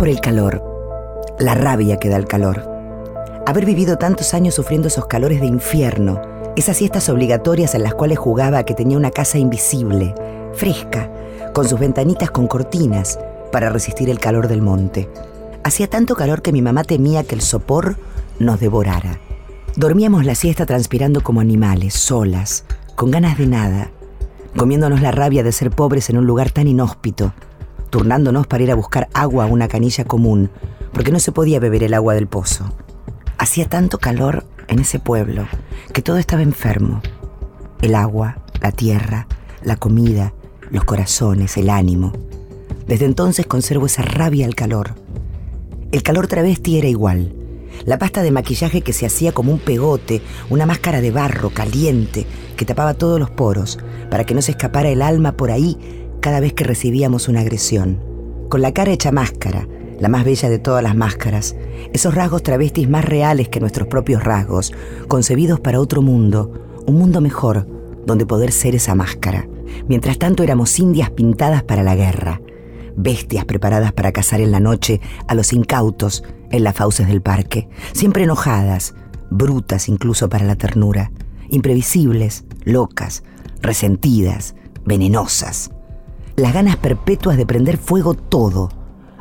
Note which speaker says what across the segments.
Speaker 1: por el calor, la rabia que da el calor. Haber vivido tantos años sufriendo esos calores de infierno, esas siestas obligatorias en las cuales jugaba que tenía una casa invisible, fresca, con sus ventanitas con cortinas, para resistir el calor del monte. Hacía tanto calor que mi mamá temía que el sopor nos devorara. Dormíamos la siesta transpirando como animales, solas, con ganas de nada, comiéndonos la rabia de ser pobres en un lugar tan inhóspito, turnándonos para ir a buscar agua a una canilla común, porque no se podía beber el agua del pozo. Hacía tanto calor en ese pueblo que todo estaba enfermo. El agua, la tierra, la comida, los corazones, el ánimo. Desde entonces conservo esa rabia al calor. El calor travesti era igual. La pasta de maquillaje que se hacía como un pegote, una máscara de barro caliente que tapaba todos los poros para que no se escapara el alma por ahí cada vez que recibíamos una agresión. Con la cara hecha máscara, la más bella de todas las máscaras, esos rasgos travestis más reales que nuestros propios rasgos, concebidos para otro mundo, un mundo mejor, donde poder ser esa máscara. Mientras tanto éramos indias pintadas para la guerra, bestias preparadas para cazar en la noche a los incautos en las fauces del parque, siempre enojadas, brutas incluso para la ternura, imprevisibles, locas, resentidas, venenosas. Las ganas perpetuas de prender fuego todo,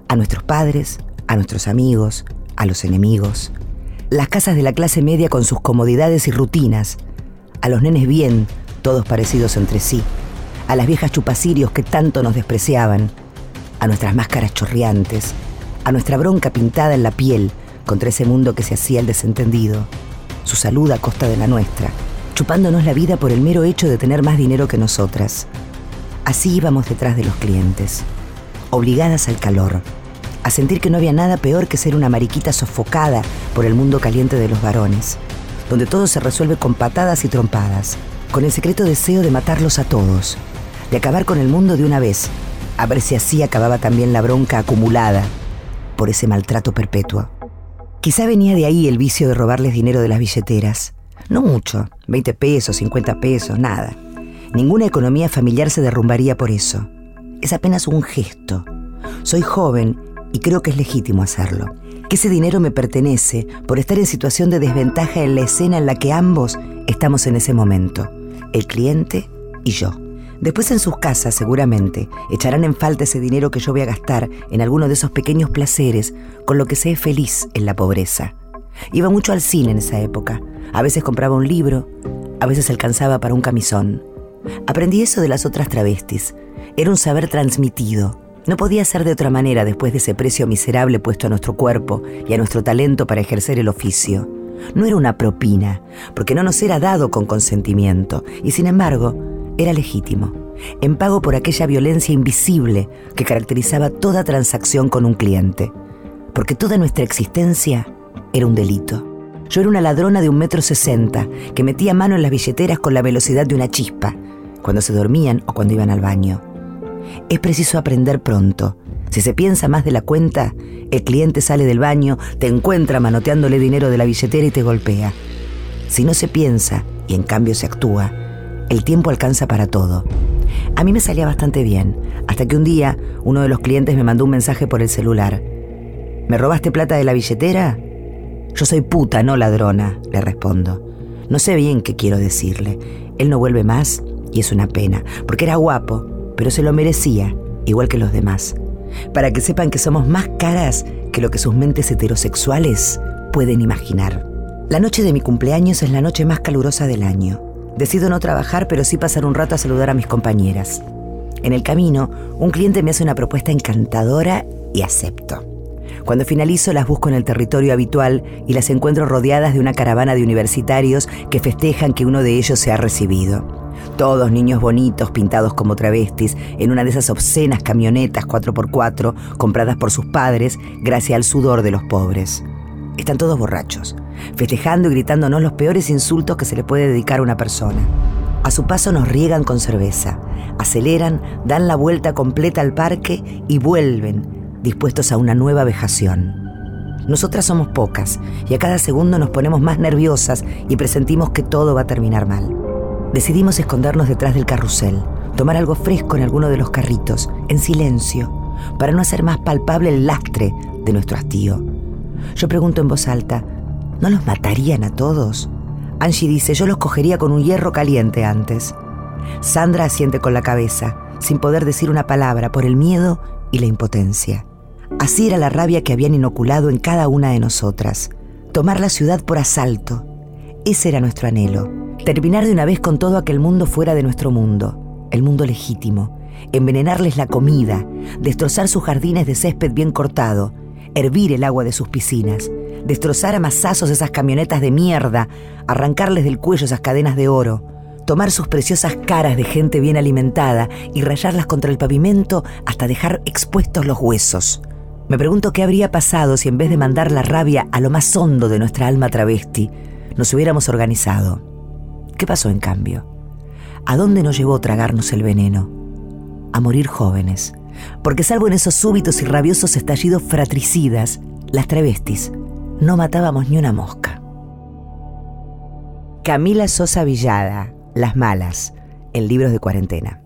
Speaker 1: a nuestros padres, a nuestros amigos, a los enemigos. Las casas de la clase media con sus comodidades y rutinas, a los nenes bien, todos parecidos entre sí, a las viejas chupacirios que tanto nos despreciaban, a nuestras máscaras chorreantes, a nuestra bronca pintada en la piel contra ese mundo que se hacía el desentendido, su salud a costa de la nuestra, chupándonos la vida por el mero hecho de tener más dinero que nosotras. Así íbamos detrás de los clientes, obligadas al calor, a sentir que no había nada peor que ser una mariquita sofocada por el mundo caliente de los varones, donde todo se resuelve con patadas y trompadas, con el secreto deseo de matarlos a todos, de acabar con el mundo de una vez, a ver si así acababa también la bronca acumulada por ese maltrato perpetuo. Quizá venía de ahí el vicio de robarles dinero de las billeteras. No mucho, 20 pesos, 50 pesos, nada. Ninguna economía familiar se derrumbaría por eso. Es apenas un gesto. Soy joven y creo que es legítimo hacerlo. Que ese dinero me pertenece por estar en situación de desventaja en la escena en la que ambos estamos en ese momento, el cliente y yo. Después en sus casas, seguramente, echarán en falta ese dinero que yo voy a gastar en alguno de esos pequeños placeres con lo que sé feliz en la pobreza. Iba mucho al cine en esa época. A veces compraba un libro, a veces alcanzaba para un camisón. Aprendí eso de las otras travestis. Era un saber transmitido. No podía ser de otra manera después de ese precio miserable puesto a nuestro cuerpo y a nuestro talento para ejercer el oficio. No era una propina, porque no nos era dado con consentimiento, y sin embargo, era legítimo, en pago por aquella violencia invisible que caracterizaba toda transacción con un cliente, porque toda nuestra existencia era un delito. Yo era una ladrona de un metro sesenta que metía mano en las billeteras con la velocidad de una chispa, cuando se dormían o cuando iban al baño. Es preciso aprender pronto. Si se piensa más de la cuenta, el cliente sale del baño, te encuentra manoteándole dinero de la billetera y te golpea. Si no se piensa y en cambio se actúa, el tiempo alcanza para todo. A mí me salía bastante bien, hasta que un día uno de los clientes me mandó un mensaje por el celular. ¿Me robaste plata de la billetera? Yo soy puta, no ladrona, le respondo. No sé bien qué quiero decirle. Él no vuelve más y es una pena, porque era guapo, pero se lo merecía, igual que los demás. Para que sepan que somos más caras que lo que sus mentes heterosexuales pueden imaginar. La noche de mi cumpleaños es la noche más calurosa del año. Decido no trabajar, pero sí pasar un rato a saludar a mis compañeras. En el camino, un cliente me hace una propuesta encantadora y acepto. Cuando finalizo las busco en el territorio habitual y las encuentro rodeadas de una caravana de universitarios que festejan que uno de ellos se ha recibido. Todos niños bonitos pintados como travestis en una de esas obscenas camionetas 4x4 compradas por sus padres gracias al sudor de los pobres. Están todos borrachos, festejando y gritándonos los peores insultos que se le puede dedicar a una persona. A su paso nos riegan con cerveza, aceleran, dan la vuelta completa al parque y vuelven, dispuestos a una nueva vejación. Nosotras somos pocas y a cada segundo nos ponemos más nerviosas y presentimos que todo va a terminar mal. Decidimos escondernos detrás del carrusel, tomar algo fresco en alguno de los carritos, en silencio, para no hacer más palpable el lastre de nuestro hastío. Yo pregunto en voz alta, ¿no los matarían a todos? Angie dice, yo los cogería con un hierro caliente antes. Sandra asiente con la cabeza, sin poder decir una palabra por el miedo y la impotencia. Así era la rabia que habían inoculado en cada una de nosotras. Tomar la ciudad por asalto. Ese era nuestro anhelo. Terminar de una vez con todo aquel mundo fuera de nuestro mundo, el mundo legítimo. Envenenarles la comida, destrozar sus jardines de césped bien cortado, hervir el agua de sus piscinas, destrozar a masazos esas camionetas de mierda, arrancarles del cuello esas cadenas de oro, tomar sus preciosas caras de gente bien alimentada y rayarlas contra el pavimento hasta dejar expuestos los huesos. Me pregunto qué habría pasado si en vez de mandar la rabia a lo más hondo de nuestra alma travesti, nos hubiéramos organizado. ¿Qué pasó en cambio? ¿A dónde nos llevó tragarnos el veneno? A morir jóvenes. Porque salvo en esos súbitos y rabiosos estallidos fratricidas, las travestis no matábamos ni una mosca. Camila Sosa Villada, las Malas, en libros de cuarentena.